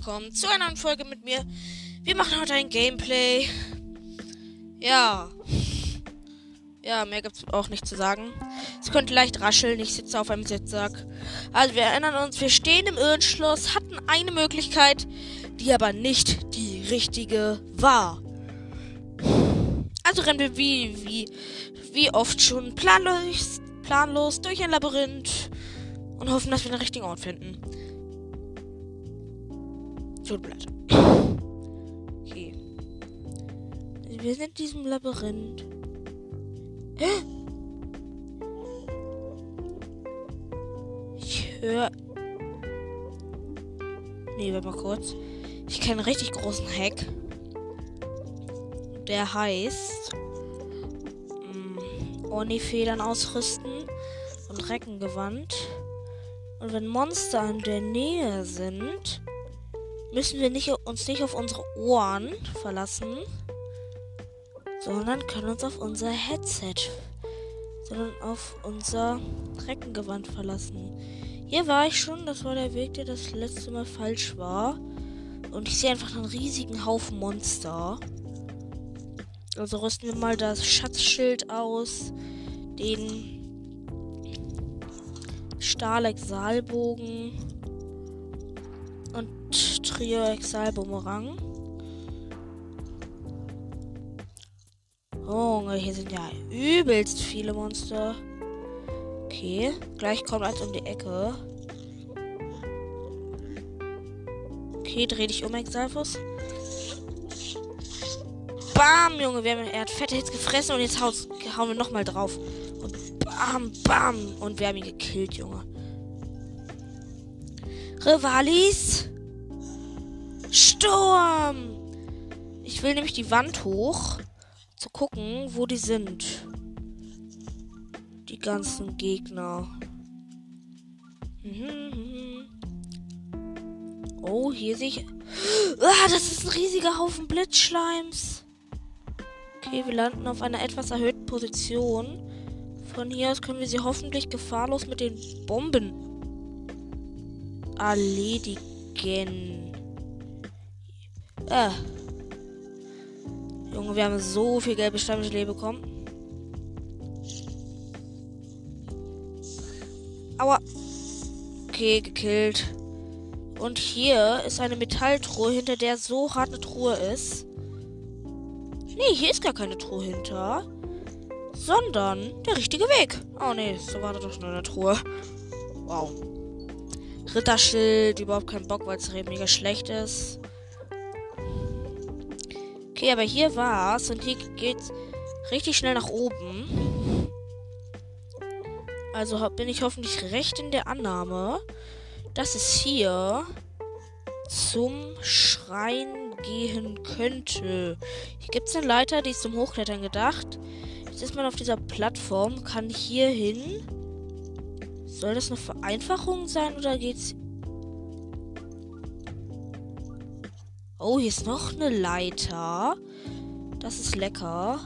willkommen zu einer neuen Folge mit mir. Wir machen heute ein Gameplay. Ja. Ja, mehr gibt's auch nicht zu sagen. Es könnte leicht rascheln, ich sitze auf einem Sitzsack. Also wir erinnern uns, wir stehen im Irrenschloss, hatten eine Möglichkeit, die aber nicht die richtige war. Also rennen wir wie, wie, wie oft schon planlos, planlos durch ein Labyrinth und hoffen, dass wir den richtigen Ort finden. Leid. Okay. Wir sind in diesem Labyrinth. Ich höre. Nee, warte mal kurz. Ich kenne einen richtig großen Hack. Der heißt. Mm, Orni-Federn ausrüsten und Reckengewand. Und wenn Monster in der Nähe sind, müssen wir nicht, uns nicht auf unsere Ohren verlassen, sondern können uns auf unser Headset, sondern auf unser Reckengewand verlassen. Hier war ich schon, das war der Weg, der das letzte Mal falsch war. Und ich sehe einfach einen riesigen Haufen Monster. Also rüsten wir mal das Schatzschild aus, den Stahlexalbogen und Trio Exalbumerang. Oh, hier sind ja übelst viele Monster. Okay, gleich kommt eins um die Ecke. Okay, dreh dich um, Exalfus. Bam, Junge, wir haben, er hat fette Hits gefressen und jetzt hauen wir nochmal drauf. Und bam, bam. Und wir haben ihn gekillt, Junge. Rivalis. Sturm. Ich will nämlich die Wand hoch. Zu gucken, wo die sind. Die ganzen Gegner. Mhm. Oh, hier sehe ich. Ah, das ist ein riesiger Haufen Blitzschleims. Okay, wir landen auf einer etwas erhöhten Position. Von hier aus können wir sie hoffentlich gefahrlos mit den Bomben erledigen. Äh. Junge, wir haben so viel gelbe Stammgelee bekommen. Aua. Okay, gekillt. Und hier ist eine Metalltruhe, hinter der so hart eine Truhe ist. Nee, hier ist gar keine Truhe hinter. Sondern der richtige Weg. Oh nee, so war da doch nur eine Truhe. Wow. Ritterschild, überhaupt keinen Bock, weil es mega schlecht ist. Okay, aber hier war's und hier geht's richtig schnell nach oben. Also bin ich hoffentlich recht in der Annahme, dass es hier zum Schrein gehen könnte. Hier gibt es eine Leiter, die ist zum Hochklettern gedacht. Jetzt ist man auf dieser Plattform, kann hier hin. Soll das eine Vereinfachung sein oder geht's. Oh, hier ist noch eine Leiter. Das ist lecker.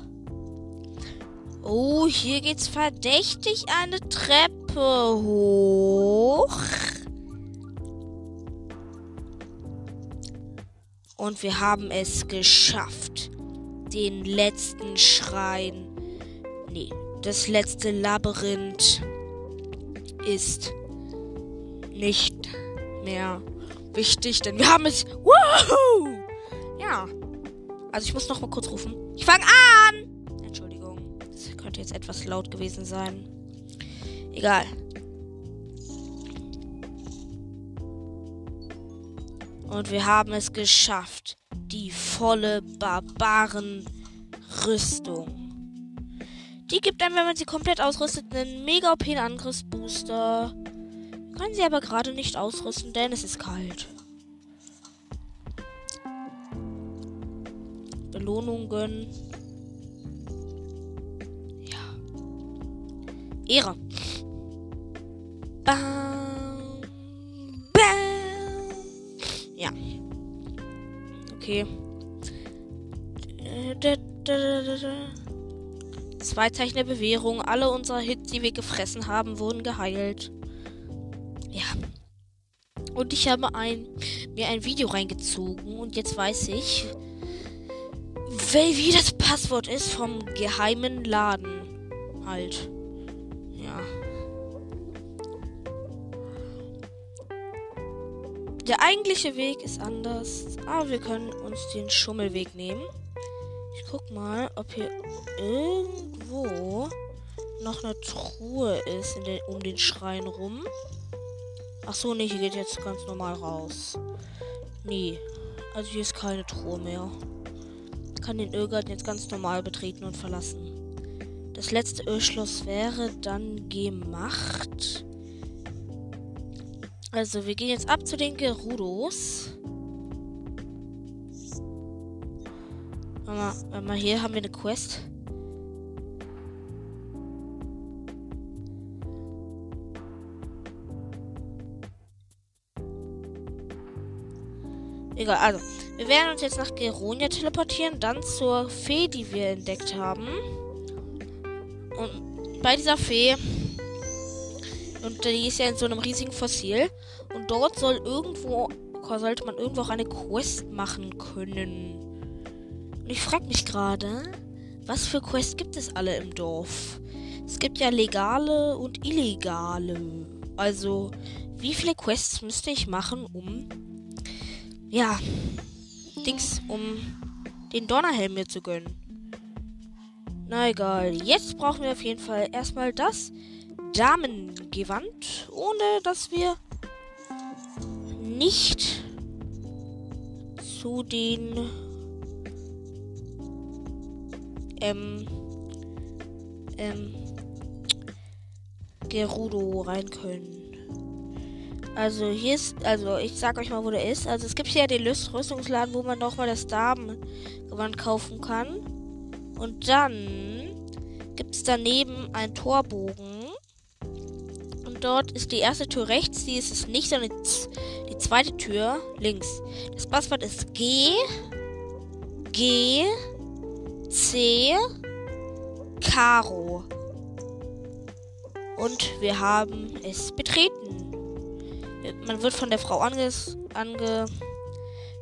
Oh, hier geht's verdächtig eine Treppe hoch. Und wir haben es geschafft. Den letzten Schrein. Nee, das letzte Labyrinth ist nicht mehr wichtig, denn wir haben es. Woohoo! Ja. Also ich muss noch mal kurz rufen. Ich fange an! Entschuldigung. Das könnte jetzt etwas laut gewesen sein. Egal. Und wir haben es geschafft. Die volle Barbarenrüstung. Die gibt dann, wenn man sie komplett ausrüstet, einen mega OP Können sie aber gerade nicht ausrüsten, denn es ist kalt. Belohnungen. Ja. Ehre. Bam. Bam. Ja. Okay. Da, Zwei Zeichen der Bewährung. Alle unsere Hits, die wir gefressen haben, wurden geheilt. Und ich habe ein mir ein Video reingezogen und jetzt weiß ich, wie das Passwort ist vom geheimen Laden. Halt. Ja. Der eigentliche Weg ist anders, aber wir können uns den Schummelweg nehmen. Ich guck mal, ob hier irgendwo noch eine Truhe ist den, um den Schrein rum. Ach so, nee, hier geht jetzt ganz normal raus. Nee, also hier ist keine Truhe mehr. Ich kann den Irrgarten jetzt ganz normal betreten und verlassen. Das letzte Irrschloss wäre dann gemacht. Also, wir gehen jetzt ab zu den Gerudos. Mal, mal hier haben wir eine Quest. Egal, also. Wir werden uns jetzt nach Geronia teleportieren, dann zur Fee, die wir entdeckt haben. Und bei dieser Fee. Und die ist ja in so einem riesigen Fossil. Und dort soll irgendwo. Sollte man irgendwo auch eine Quest machen können. Und ich frage mich gerade, was für Quests gibt es alle im Dorf? Es gibt ja legale und illegale. Also, wie viele Quests müsste ich machen, um. Ja. Dings, um den Donnerhelm mir zu gönnen. Na egal. Jetzt brauchen wir auf jeden Fall erstmal das Damengewand, ohne dass wir nicht zu den ähm, ähm, Gerudo rein können. Also hier ist, also ich sag euch mal, wo der ist. Also es gibt hier den Rüstungsladen, wo man nochmal das Damengewand kaufen kann. Und dann gibt es daneben einen Torbogen. Und dort ist die erste Tür rechts, die ist es nicht, sondern die zweite Tür links. Das Passwort ist G, G, C, Karo. Und wir haben es betreten. Man wird von der Frau ange, ange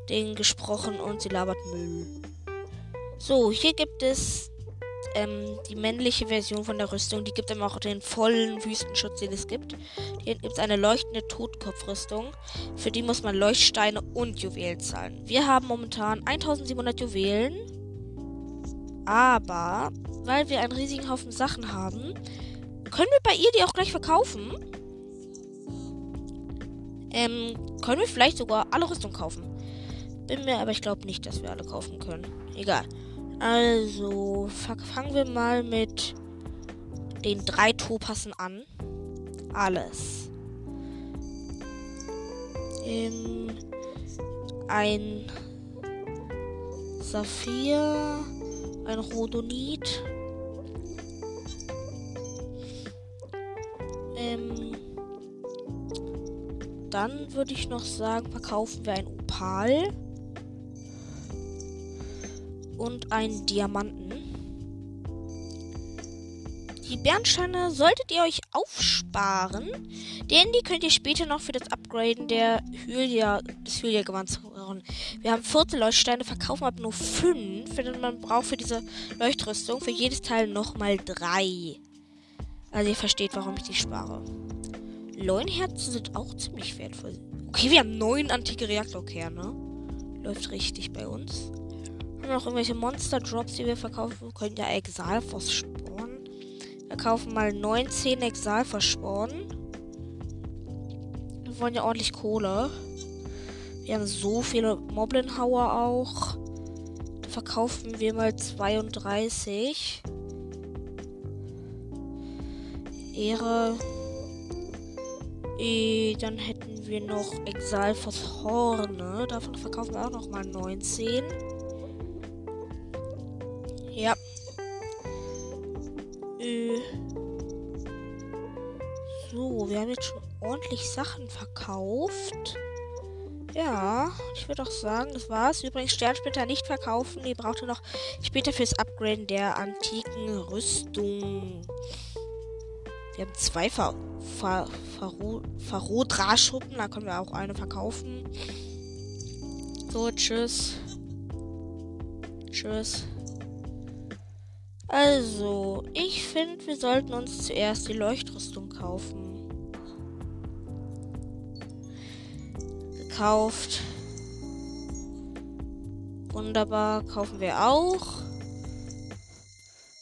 den gesprochen und sie labert Müll. So, hier gibt es ähm, die männliche Version von der Rüstung. Die gibt einem auch den vollen Wüstenschutz, den es gibt. Hier gibt es eine leuchtende Totkopfrüstung. Für die muss man Leuchtsteine und Juwelen zahlen. Wir haben momentan 1700 Juwelen. Aber, weil wir einen riesigen Haufen Sachen haben, können wir bei ihr die auch gleich verkaufen. Ähm, können wir vielleicht sogar alle Rüstung kaufen. Bin mir aber ich glaube nicht, dass wir alle kaufen können. Egal. Also, fangen wir mal mit den drei Topassen an. Alles. Ähm, ein Saphir, ein Rhodonit. Dann würde ich noch sagen, verkaufen wir ein Opal und einen Diamanten. Die Bernsteine solltet ihr euch aufsparen, denn die könnt ihr später noch für das Upgraden der Hylia, des Hylia-Gewands brauchen. Wir haben 14 Leuchtsteine, verkaufen aber nur 5, denn man braucht für diese Leuchtrüstung für jedes Teil nochmal 3. Also ihr versteht, warum ich die spare. Leunherzen sind auch ziemlich wertvoll. Okay, wir haben 9 antike Reaktorkerne. Läuft richtig bei uns noch irgendwelche Monster-Drops, die wir verkaufen. Wir können ja Exalfos spawnen. Wir kaufen mal 19 Exalfos spawnen. Wir wollen ja ordentlich Kohle. Wir haben so viele Moblin-Hauer auch. Da verkaufen wir mal 32. Ehre. E, dann hätten wir noch Exalfos Horne. Davon verkaufen wir auch noch mal 19. Ja. Äh. So, wir haben jetzt schon ordentlich Sachen verkauft. Ja, ich würde auch sagen, das war's. Übrigens, Sternsplitter nicht verkaufen. Die braucht ihr noch später fürs Upgraden der antiken Rüstung. Wir haben zwei Ver Ver Ver Verrodra-Schuppen. Da können wir auch eine verkaufen. So, tschüss. Tschüss. Also, ich finde, wir sollten uns zuerst die Leuchtrüstung kaufen. Gekauft. Wunderbar, kaufen wir auch.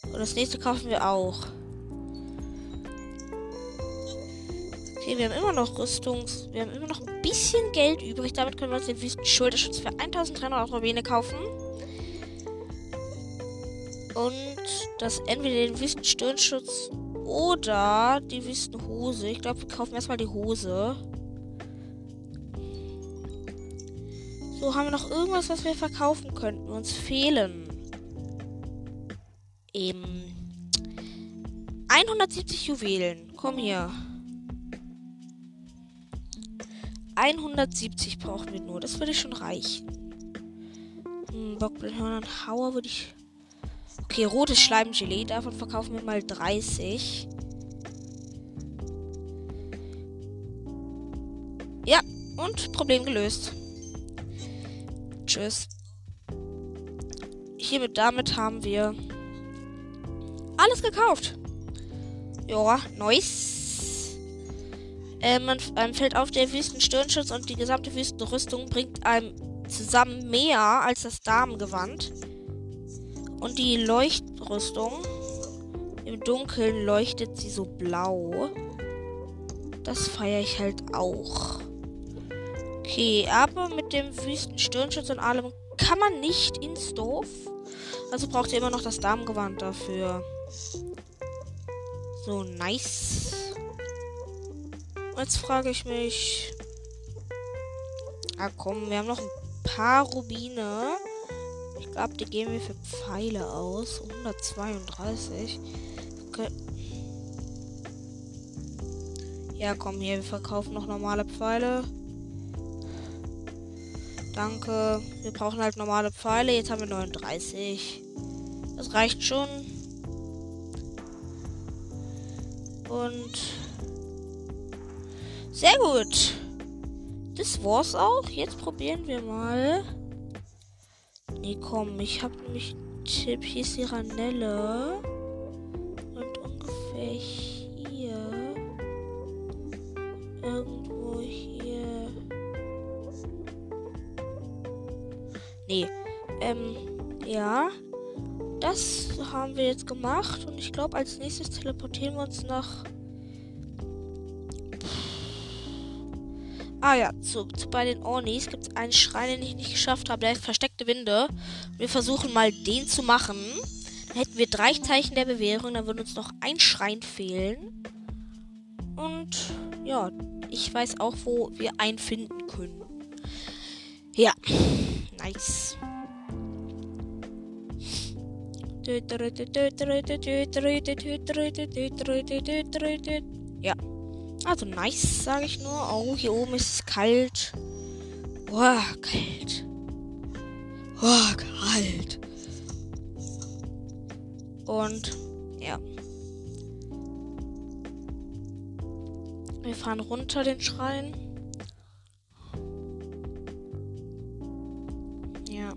Und das nächste kaufen wir auch. Okay, wir haben immer noch Rüstungs... Wir haben immer noch ein bisschen Geld übrig. Damit können wir uns den Wüsten-Schulterschutz für 1300 Rubine kaufen. Und das entweder den Wüsten-Stirnschutz oder die Wüstenhose. Ich glaube, wir kaufen erstmal die Hose. So, haben wir noch irgendwas, was wir verkaufen könnten? Uns fehlen. Eben. 170 Juwelen. Komm hier. 170 brauchen wir nur. Das würde schon reichen. Hm, Bockblindhörner Hauer würde ich. Okay, rotes Schleimgelee. Davon verkaufen wir mal 30. Ja, und Problem gelöst. Tschüss. Hiermit damit haben wir alles gekauft. Ja, nice. Äh, man, einem fällt auf, der Wüstenstirnschutz und die gesamte Wüstenrüstung bringt einem zusammen mehr als das Damengewand. Und die Leuchtrüstung, im Dunkeln leuchtet sie so blau. Das feiere ich halt auch. Okay, aber mit dem Wüstenstirnschutz und allem kann man nicht ins Dorf. Also braucht ihr immer noch das Damengewand dafür. So, nice. Jetzt frage ich mich. Ah komm, wir haben noch ein paar Rubine. Ich glaube, die geben wir für Pfeile aus. 132. Okay. Ja, komm hier, wir verkaufen noch normale Pfeile. Danke. Wir brauchen halt normale Pfeile. Jetzt haben wir 39. Das reicht schon. Und sehr gut. Das war's auch. Jetzt probieren wir mal. Nee, komm, ich habe nämlich einen Tipp. Hier ist die Ranelle. Und ungefähr hier. Irgendwo hier. Nee. Ähm, ja. Das haben wir jetzt gemacht. Und ich glaube, als nächstes teleportieren wir uns nach Ah ja, zu, zu bei den Ornis gibt es einen Schrein, den ich nicht geschafft habe. Der ist versteckte Winde. Wir versuchen mal den zu machen. Dann hätten wir drei Zeichen der Bewährung. Dann würde uns noch ein Schrein fehlen. Und ja, ich weiß auch, wo wir einen finden können. Ja, nice. Ja. Also nice, sage ich nur. Oh, hier oben ist es kalt. Boah, kalt. Boah, kalt. Und ja. Wir fahren runter den Schrein. Ja.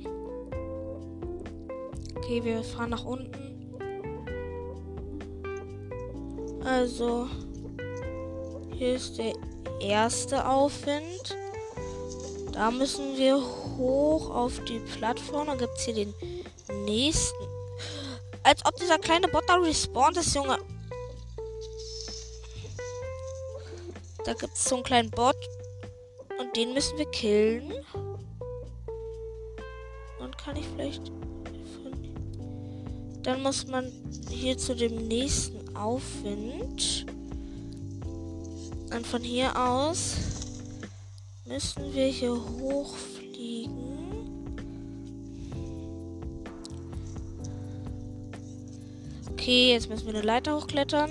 Okay, wir fahren nach unten. Also, hier ist der erste Aufwind. Da müssen wir hoch auf die Plattform. Dann gibt es hier den nächsten. Als ob dieser kleine Bot da respawnt ist, Junge. Da gibt es so einen kleinen Bot. Und den müssen wir killen. Und kann ich vielleicht. Dann muss man hier zu dem nächsten Aufwind. Und von hier aus müssen wir hier hochfliegen. Okay, jetzt müssen wir eine Leiter hochklettern.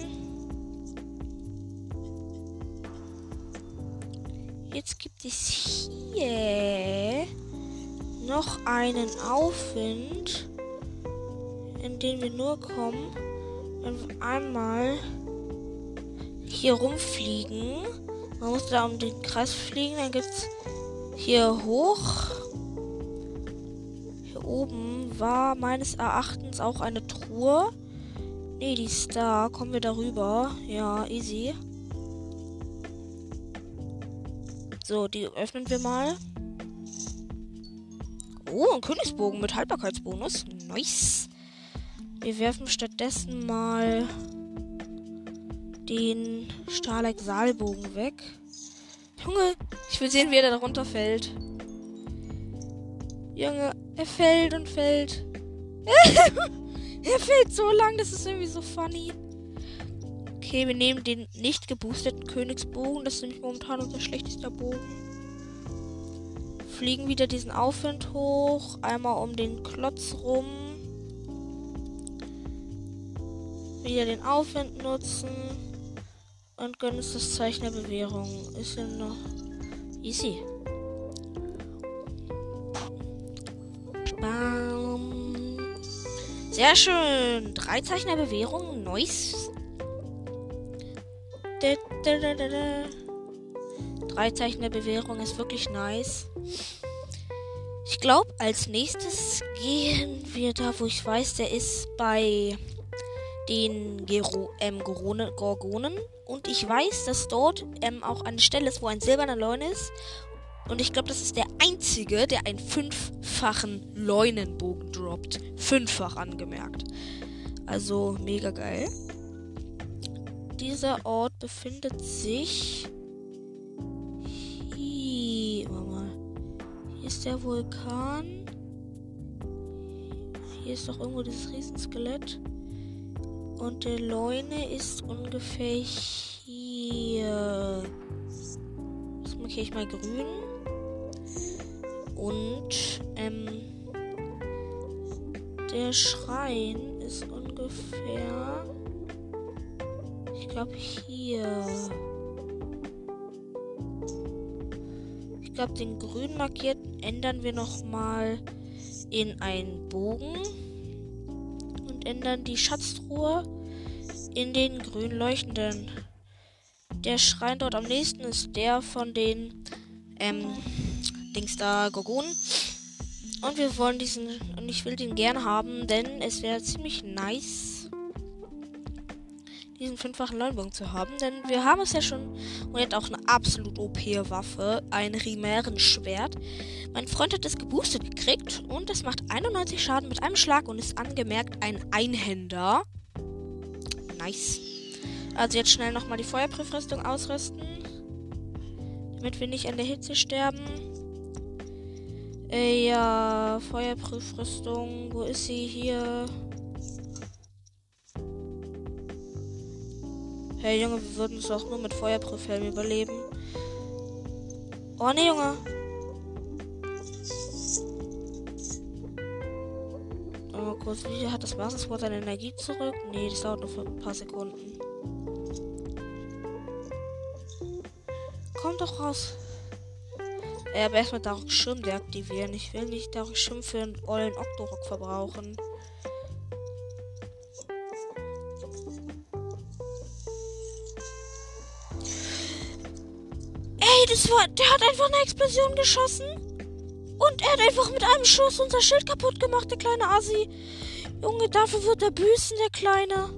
Jetzt gibt es hier noch einen Aufwind, in den wir nur kommen, wenn wir einmal hier rumfliegen. Man muss da um den Kreis fliegen. Dann gibt es hier hoch. hier oben war meines Erachtens auch eine Truhe. Ne, die ist da. Kommen wir darüber. Ja, easy. So, die öffnen wir mal. Oh, ein Königsbogen mit Haltbarkeitsbonus. Nice. Wir werfen stattdessen mal den Starleck-Saalbogen weg. Junge, ich will sehen, wie er da runterfällt. Junge, er fällt und fällt. er fällt so lang, das ist irgendwie so funny. Okay, wir nehmen den nicht geboosteten Königsbogen. Das ist nämlich momentan unser schlechtester Bogen. Fliegen wieder diesen Aufwind hoch. Einmal um den Klotz rum. Wieder den Aufwind nutzen. Und gönnen uns das Zeichen der Bewährung. Ist ja noch easy. Bam. Sehr schön. Drei Zeichen der Bewährung. Nice. Drei Zeichen der Bewährung ist wirklich nice. Ich glaube, als nächstes gehen wir da, wo ich weiß, der ist bei den Gero ähm, Gorgonen. Und ich weiß, dass dort ähm, auch eine Stelle ist, wo ein silberner Leun ist. Und ich glaube, das ist der einzige, der einen fünffachen Leunenbogen droppt. Fünffach angemerkt. Also mega geil. Dieser Ort befindet sich. Hier, mal. Hier ist der Vulkan. Hier ist doch irgendwo dieses Riesenskelett. Und der Leune ist ungefähr hier. Das markiere ich mal grün. Und ähm, der Schrein ist ungefähr glaube hier. Ich glaube, den grün markierten ändern wir noch mal in einen Bogen und ändern die Schatztruhe in den grün leuchtenden. Der Schrein dort am nächsten ist der von den ähm, Dings da Gorgonen. Und wir wollen diesen, und ich will den gern haben, denn es wäre ziemlich nice, diesen fünffachen Leuenbogen zu haben, denn wir haben es ja schon und hat auch eine absolut OP-Waffe, ein Rimären-Schwert. Mein Freund hat es geboostet gekriegt und es macht 91 Schaden mit einem Schlag und ist angemerkt ein Einhänder. Nice. Also jetzt schnell nochmal die Feuerprüfrüstung ausrüsten, damit wir nicht an der Hitze sterben. Äh, ja, Feuerprüfrüstung, wo ist sie hier? Hey Junge, wir würden es auch nur mit Feuerprüfhelm überleben. Oh ne, Junge. Kurz, wie hat das Basiswort seine Energie zurück? Nee, das dauert nur für ein paar Sekunden. Komm doch raus. Ja, aber erstmal Dark Schirm deaktivieren. Ich will nicht Dark Schirm für einen ollen Octorok verbrauchen. das war. Der hat einfach eine Explosion geschossen. Und er hat einfach mit einem Schuss unser Schild kaputt gemacht, der kleine Assi. Junge, dafür wird er büßen, der Kleine.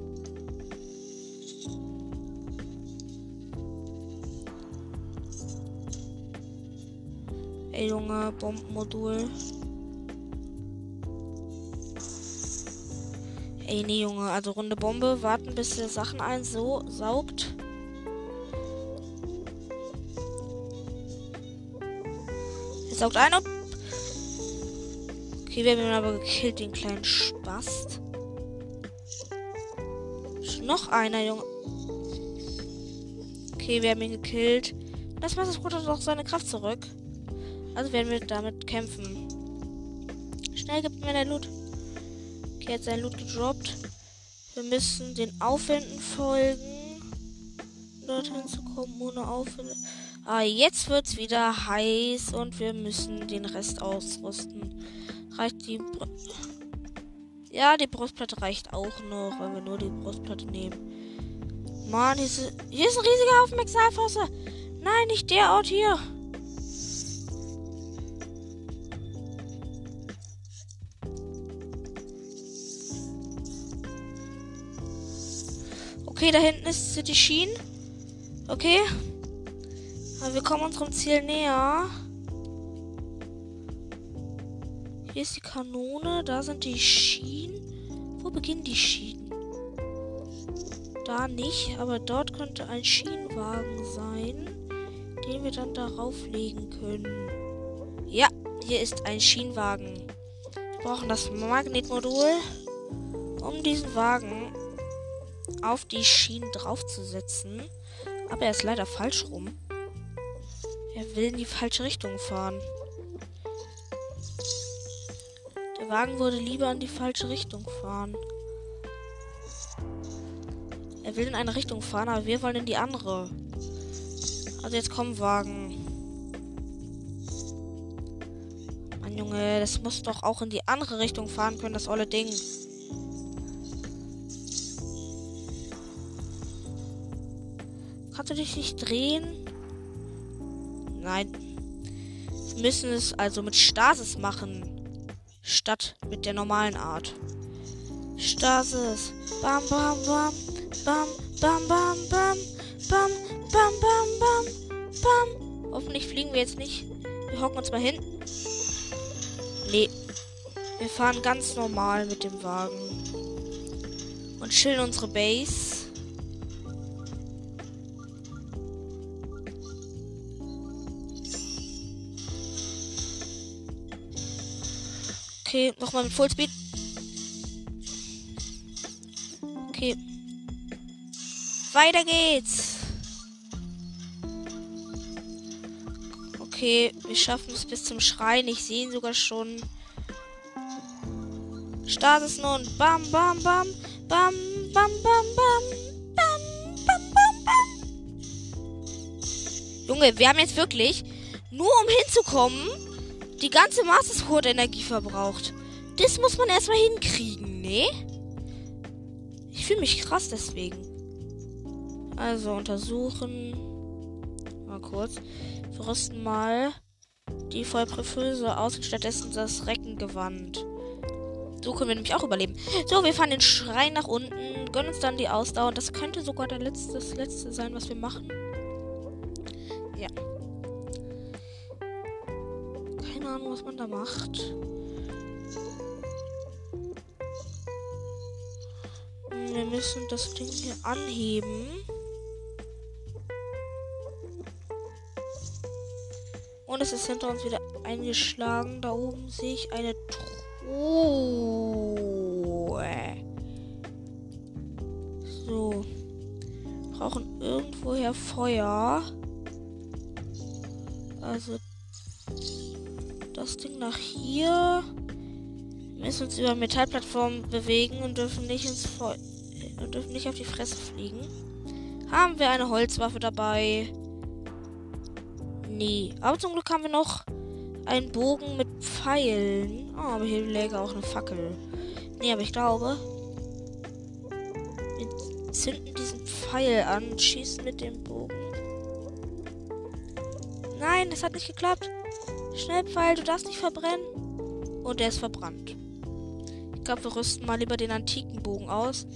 Ey, Junge, Bombenmodul. Ey, nee, Junge, also runde Bombe, warten bis der Sachen einsaugt. Er saugt ein und. Okay, wir haben ihn aber gekillt, den kleinen Spast. Noch einer, Junge. Okay, wir haben ihn gekillt. Das Wasserbrot hat auch seine Kraft zurück. Also werden wir damit kämpfen. Schnell gibt mir der Loot. Okay, hat sein Loot gedroppt. Wir müssen den Aufwänden folgen. Dorthin zu kommen ohne Aufwände. Ah, jetzt wird's wieder heiß und wir müssen den Rest ausrüsten. Reicht die. Br ja, die Brustplatte reicht auch noch, wenn wir nur die Brustplatte nehmen. Mann, hier ist, hier ist ein riesiger Haufen Exalfosse. Nein, nicht der Ort hier. Okay, da hinten ist City Sheen. Okay. Aber wir kommen unserem Ziel näher. Hier ist die Kanone. Da sind die Schienen. Wo beginnen die Schienen? Da nicht, aber dort könnte ein Schienenwagen sein, den wir dann darauf legen können. Ja, hier ist ein Schienenwagen. Wir brauchen das Magnetmodul, um diesen Wagen auf die Schienen draufzusetzen. Aber er ist leider falsch rum. Er will in die falsche Richtung fahren. Der Wagen würde lieber in die falsche Richtung fahren. Er will in eine Richtung fahren, aber wir wollen in die andere. Also jetzt kommen Wagen. Mann, Junge, das muss doch auch in die andere Richtung fahren können, das olle Ding. Kannst du dich nicht drehen? Nein. Wir müssen es also mit Stasis machen. Statt mit der normalen Art. Stasis. Bam, bam, bam. Bam, bam, bam, bam. Bam, bam, bam, bam. Bam. Hoffentlich fliegen wir jetzt nicht. Wir hocken uns mal hin. Nee. Wir fahren ganz normal mit dem Wagen. Und chillen unsere Base. Okay, nochmal mit Fullspeed. Okay. Weiter geht's. Okay, wir schaffen es bis zum Schrein. Ich sehe ihn sogar schon. Start es nun. Bam, bam, bam. Bam, bam, bam, bam. Bam, bam, bam, bam. Junge, wir haben jetzt wirklich, nur um hinzukommen, die ganze Master Sword Energie verbraucht. Das muss man erstmal hinkriegen, ne? Ich fühle mich krass deswegen. Also untersuchen. Mal kurz. Wir rüsten mal die Vollprüföse aus und stattdessen das Reckengewand. So können wir nämlich auch überleben. So, wir fahren den Schrein nach unten, gönnen uns dann die Ausdauer. Das könnte sogar der letzte, das letzte sein, was wir machen. Ahnung, was man da macht. Wir müssen das Ding hier anheben. Und es ist hinter uns wieder eingeschlagen. Da oben sehe ich eine Truhe. So. Brauchen irgendwoher Feuer. Also das Ding nach hier. Wir müssen uns über Metallplattformen bewegen und dürfen nicht ins Feuer und dürfen nicht auf die Fresse fliegen. Haben wir eine Holzwaffe dabei? Nee. Aber zum Glück haben wir noch einen Bogen mit Pfeilen. Oh, aber hier läge auch eine Fackel. Nee, aber ich glaube, wir zünden diesen Pfeil an und schießen mit dem Bogen. Nein, das hat nicht geklappt. Schnell, Pfeil, du darfst nicht verbrennen. Und der ist verbrannt. Ich glaube, wir rüsten mal lieber den antiken Bogen aus,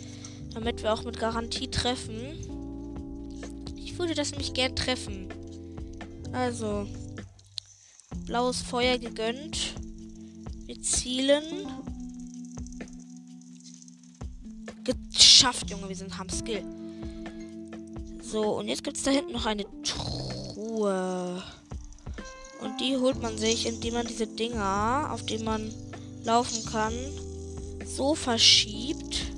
damit wir auch mit Garantie treffen. Ich würde das nämlich gern treffen. Also, blaues Feuer gegönnt. Wir zielen. Geschafft, Junge, wir sind haben Skill. So, und jetzt gibt es da hinten noch eine Truhe. Und die holt man sich, indem man diese Dinger, auf denen man laufen kann, so verschiebt,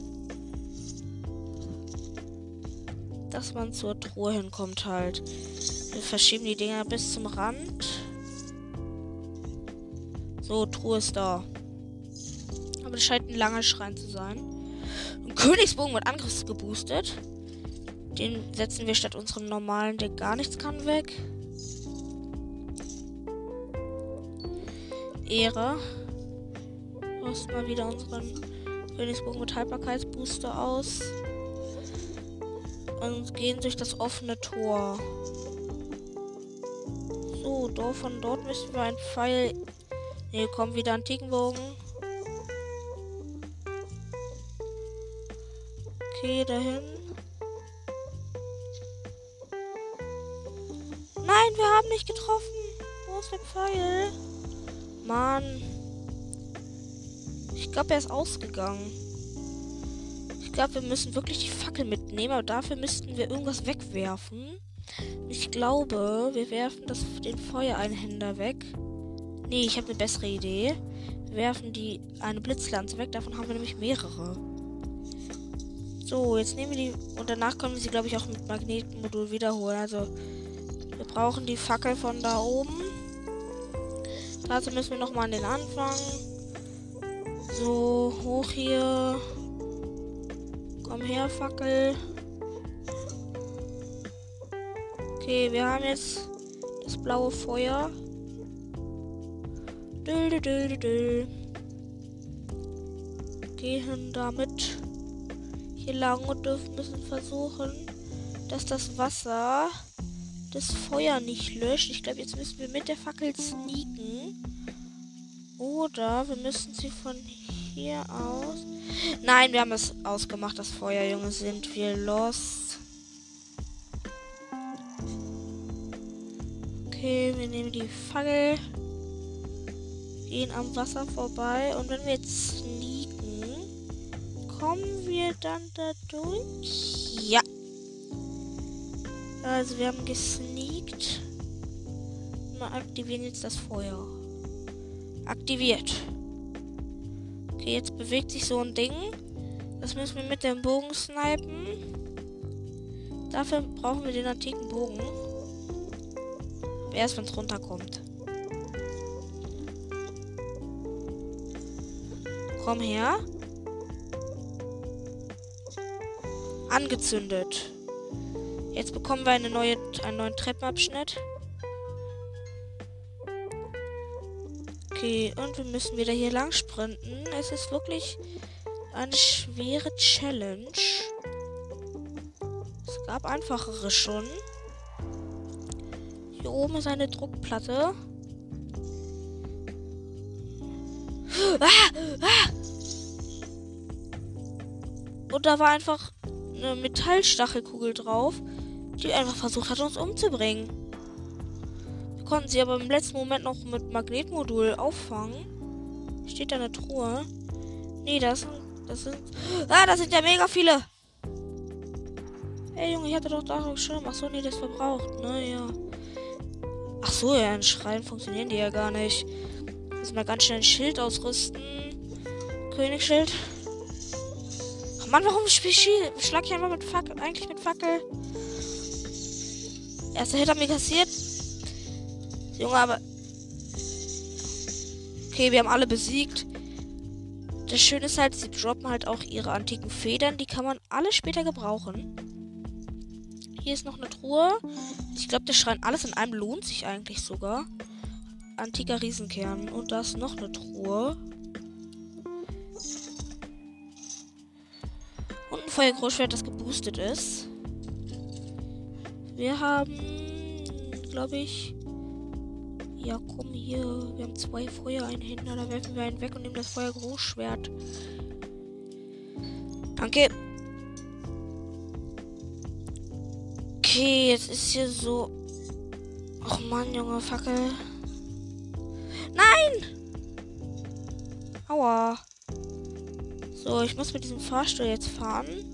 dass man zur Truhe hinkommt halt. Wir verschieben die Dinger bis zum Rand. So, Truhe ist da. Aber das scheint ein langer Schrein zu sein. Ein Königsbogen mit Angriff geboostet. Den setzen wir statt unserem normalen, der gar nichts kann, weg. Ehre. Rüsten mal wieder unseren Königsbogen mit Haltbarkeitsbooster aus. Und gehen durch das offene Tor. So, von dort müssen wir einen Pfeil. Ne, kommen wieder Antikenbogen. Okay, dahin. Nein, wir haben nicht getroffen. Wo ist der Pfeil? Mann. Ich glaube, er ist ausgegangen. Ich glaube, wir müssen wirklich die Fackel mitnehmen, aber dafür müssten wir irgendwas wegwerfen. Ich glaube, wir werfen das, den Feuereinhänder weg. Nee, ich habe eine bessere Idee. Wir werfen die eine Blitzlanze weg, davon haben wir nämlich mehrere. So, jetzt nehmen wir die und danach können wir sie, glaube ich, auch mit Magnetmodul wiederholen. Also, wir brauchen die Fackel von da oben. Dazu müssen wir nochmal an den Anfang. So, hoch hier. Komm her, Fackel. Okay, wir haben jetzt das blaue Feuer. Dül, dül, dül. Gehen damit hier lang und dürfen müssen versuchen, dass das Wasser das Feuer nicht löscht. Ich glaube, jetzt müssen wir mit der Fackel sneaken. Oder wir müssen sie von hier aus. Nein, wir haben es ausgemacht, das Feuer, Junge. Sind wir los? Okay, wir nehmen die Fackel. Gehen am Wasser vorbei. Und wenn wir jetzt sneaken, kommen wir dann da durch? Ja. Also wir haben gesneakt. Wir aktivieren jetzt das Feuer. Aktiviert. Okay, jetzt bewegt sich so ein Ding. Das müssen wir mit dem Bogen snipen. Dafür brauchen wir den antiken Bogen. Erst wenn es runterkommt. Komm her. Angezündet. Jetzt bekommen wir eine neue, einen neuen Treppenabschnitt. Okay, und wir müssen wieder hier lang sprinten. Es ist wirklich eine schwere Challenge. Es gab einfachere schon. Hier oben ist eine Druckplatte. Ah, ah. Und da war einfach eine Metallstachelkugel drauf, die einfach versucht hat, uns umzubringen konnten sie aber im letzten Moment noch mit Magnetmodul auffangen. Steht da eine Truhe? Nee, das sind. Das sind. Ah, das sind ja mega viele! Ey Junge, ich hatte doch da schon. Ach so, nee, das verbraucht, ne? Ja. Ach so, ja, in Schreien funktionieren die ja gar nicht. Müssen wir ganz schnell ein Schild ausrüsten. Königsschild. Mann, warum schlag ich einfach mit Fackel? Eigentlich mit Fackel. Erster Hit hat mir kassiert. Junge, aber. Okay, wir haben alle besiegt. Das Schöne ist halt, sie droppen halt auch ihre antiken Federn. Die kann man alle später gebrauchen. Hier ist noch eine Truhe. Ich glaube, der Schrein alles in einem lohnt sich eigentlich sogar. Antiker Riesenkern. Und da ist noch eine Truhe. Und ein Feuergroßschwert, das geboostet ist. Wir haben, glaube ich, ja, komm hier. Wir haben zwei Feuereinhänder. Da werfen wir einen weg und nehmen das Feuergroßschwert. Danke. Okay, jetzt ist hier so. Och Mann, Junge, Fackel. Nein! Aua. So, ich muss mit diesem Fahrstuhl jetzt fahren.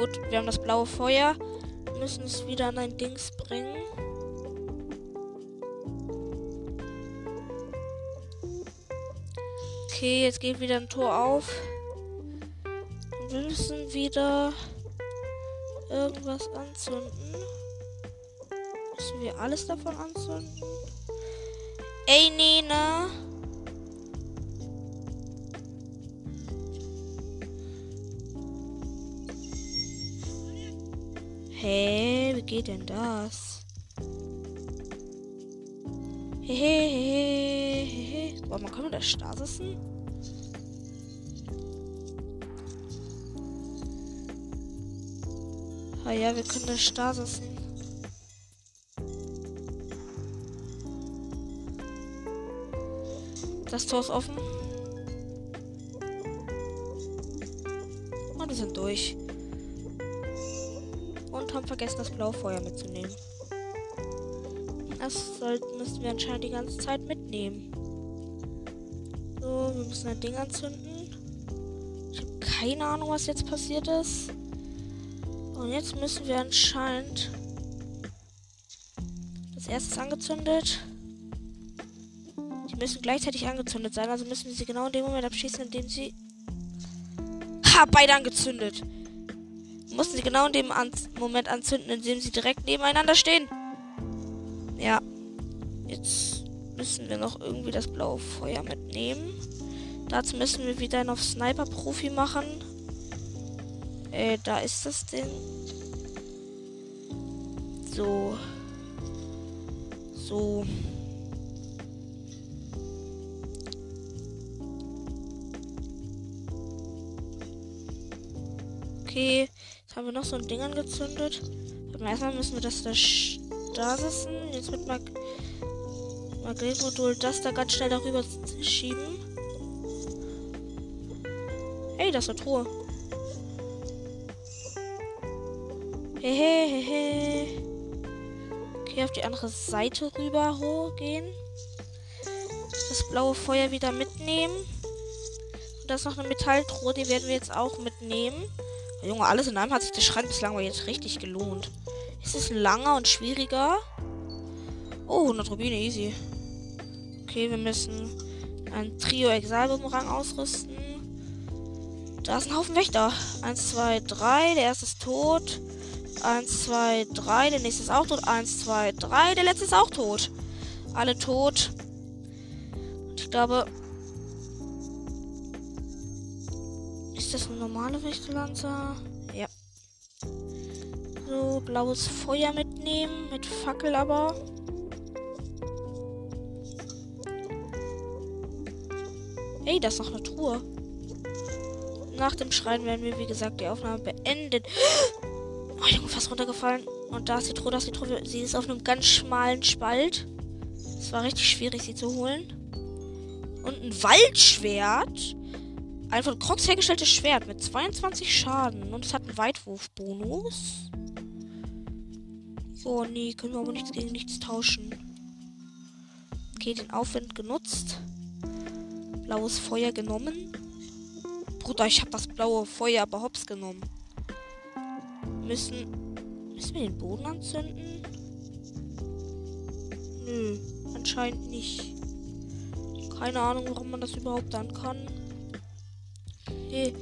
Gut. Wir haben das blaue Feuer. Müssen es wieder an ein Dings bringen. Okay, jetzt geht wieder ein Tor auf. Wir müssen wieder irgendwas anzünden. Müssen wir alles davon anzünden? Ey, Nina. Hä, wie geht denn das? Hehehehe. Boah, man kann man das Stasissen? Ah ja, wir können das Stasissen. Das Tor ist offen. sind durch. Vergessen, das blaue Feuer mitzunehmen. Das sollten, müssen wir anscheinend die ganze Zeit mitnehmen. So, wir müssen ein Ding anzünden. Ich habe keine Ahnung, was jetzt passiert ist. Und jetzt müssen wir anscheinend. Das erste angezündet. Die müssen gleichzeitig angezündet sein, also müssen wir sie genau in dem Moment abschießen, in dem sie. Ha, beide angezündet. Mussten sie genau in dem An Moment anzünden, in dem sie direkt nebeneinander stehen. Ja. Jetzt müssen wir noch irgendwie das blaue Feuer mitnehmen. Dazu müssen wir wieder noch Sniper-Profi machen. Äh, da ist das Ding. So. So. Okay, jetzt haben wir noch so ein Ding angezündet. Erstmal müssen wir das da sitzen. Jetzt mit Mag Magnetmodul das da ganz schnell darüber schieben. Hey, das ist eine Truhe. Hehehehe. Okay, auf die andere Seite rüber hochgehen. Das blaue Feuer wieder mitnehmen. Und da ist noch eine Metalltruhe, die werden wir jetzt auch mitnehmen. Junge, alles in allem hat sich der Schrank bislang aber jetzt richtig gelohnt. Ist es langer und schwieriger? Oh, 100 Rubine, easy. Okay, wir müssen ein Trio Exalbumerang ausrüsten. Da ist ein Haufen Wächter. Eins, zwei, drei. Der erste ist tot. Eins, zwei, drei. Der nächste ist auch tot. Eins, zwei, drei. Der letzte ist auch tot. Alle tot. Ich glaube. Ist das eine normale Wächterlanze? Ja. So, blaues Feuer mitnehmen. Mit Fackel aber. Ey, das ist noch eine Truhe. Nach dem Schreien werden wir, wie gesagt, die Aufnahme beenden. Oh, ich bin fast runtergefallen. Und da ist die Truhe, da ist die Truhe. Sie ist auf einem ganz schmalen Spalt. Es war richtig schwierig, sie zu holen. Und ein Waldschwert. Ein von Crocs hergestelltes Schwert mit 22 Schaden. Und es hat einen Weitwurfbonus. So, nee, können wir aber nichts gegen nichts tauschen. Okay, den Aufwind genutzt. Blaues Feuer genommen. Bruder, ich habe das blaue Feuer aber hops genommen. Müssen. Müssen wir den Boden anzünden? Nö, anscheinend nicht. Keine Ahnung, warum man das überhaupt dann kann. Hier,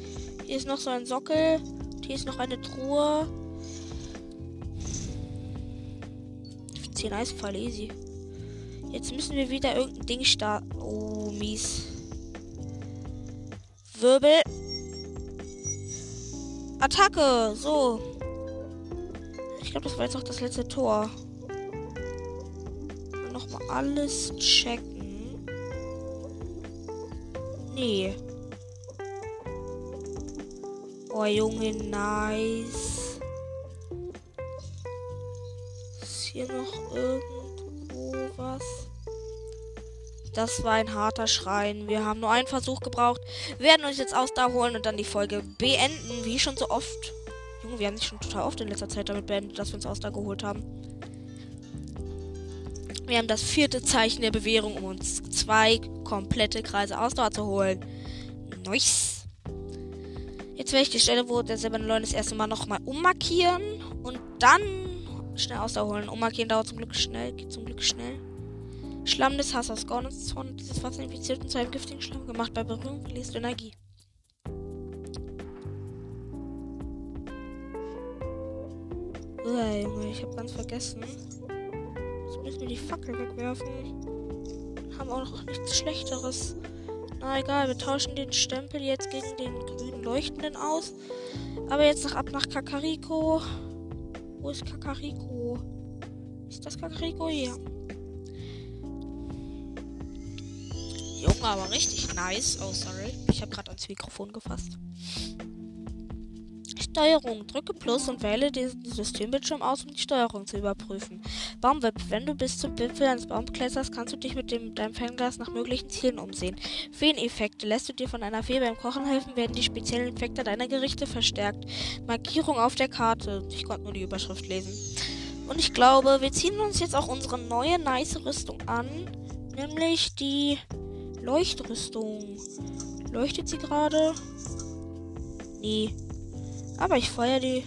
hier ist noch so ein Sockel. Hier ist noch eine Truhe. 10 Eisfall, easy. Jetzt müssen wir wieder irgendein Ding starten. Oh, mies. Wirbel. Attacke. So. Ich glaube, das war jetzt auch das letzte Tor. Nochmal alles checken. Nee. Oh, Junge, nice. Ist hier noch irgendwo was? Das war ein harter Schrein. Wir haben nur einen Versuch gebraucht. Wir werden uns jetzt aus da holen und dann die Folge beenden, wie schon so oft. Junge, wir haben sich schon total oft in letzter Zeit damit beendet, dass wir uns aus da geholt haben. Wir haben das vierte Zeichen der Bewährung, um uns zwei komplette Kreise Ausdauer zu holen. Nice. Jetzt werde ich die Stelle, wo der silberne Leuen das erste Mal nochmal ummarkieren und dann schnell Ausdauer holen. Ummarkieren dauert zum Glück schnell, geht zum Glück schnell. Schlamm des Hassers. Gornons Zorn. Dieses Wasser infiziert und zu einem giftigen Schlamm gemacht. Bei Berührung verlierst du Energie. Uah, Junge, ich habe ganz vergessen. Jetzt müssen wir die Fackel wegwerfen. Haben auch noch nichts Schlechteres. Na egal, wir tauschen den Stempel jetzt gegen den grünen Leuchtenden aus. Aber jetzt noch ab nach Kakariko. Wo ist Kakariko? Ist das Kakariko? Ja. Junge, aber richtig nice. Oh, sorry. Ich habe gerade ans Mikrofon gefasst. Steuerung. Drücke Plus und wähle den Systembildschirm aus, um die Steuerung zu überprüfen. Baumweb. Wenn du bis zum Wipfel eines Baums kletterst, kannst du dich mit dem, deinem Fernglas nach möglichen Zielen umsehen. Feeneffekte. Lässt du dir von einer Fee beim Kochen helfen, werden die speziellen Effekte deiner Gerichte verstärkt. Markierung auf der Karte. Ich konnte nur die Überschrift lesen. Und ich glaube, wir ziehen uns jetzt auch unsere neue nice Rüstung an. Nämlich die Leuchtrüstung. Leuchtet sie gerade? Nee. Aber ich feuer die.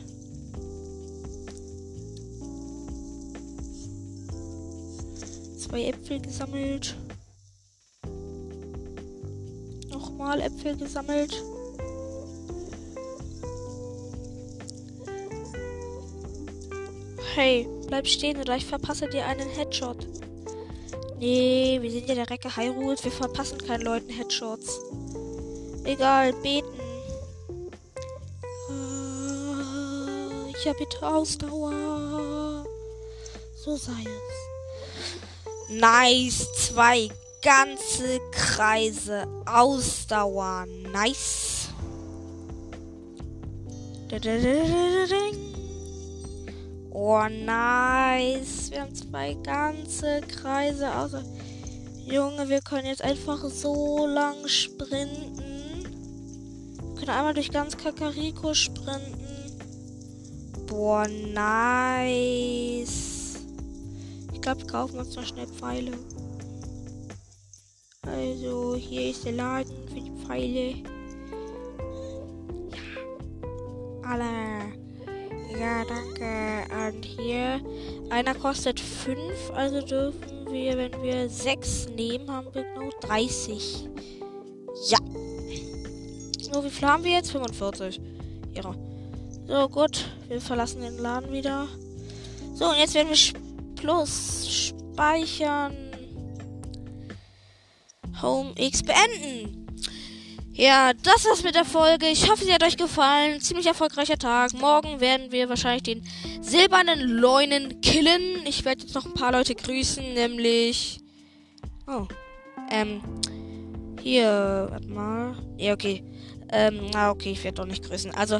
Zwei Äpfel gesammelt. Nochmal Äpfel gesammelt. Hey, bleib stehen oder ich verpasse dir einen Headshot. Nee, wir sind ja der Recke Hyrule. Wir verpassen keinen Leuten Headshots. Egal, beten. Ja, bitte Ausdauer. So sei es. Nice. Zwei ganze Kreise Ausdauer. Nice. Oh, nice. Wir haben zwei ganze Kreise Ausdauer. Junge, wir können jetzt einfach so lang sprinten. Wir können einmal durch ganz Kakariko sprinten. Boah, nice. Ich glaube, wir kaufen uns noch schnell Pfeile. Also, hier ist der Laden für die Pfeile. Ja. Alle. Ja, danke. Und hier, einer kostet 5, also dürfen wir, wenn wir 6 nehmen, haben wir genau 30. Ja. So, wie viel haben wir jetzt? 45. Ja. So, gut. Wir verlassen den Laden wieder. So, und jetzt werden wir plus speichern. Home X beenden. Ja, das war's mit der Folge. Ich hoffe, sie hat euch gefallen. Ziemlich erfolgreicher Tag. Morgen werden wir wahrscheinlich den silbernen Leunen killen. Ich werde jetzt noch ein paar Leute grüßen, nämlich. Oh. Ähm. Hier, warte mal. Ja, okay. Ähm, na okay, ich werde doch nicht grüßen. Also,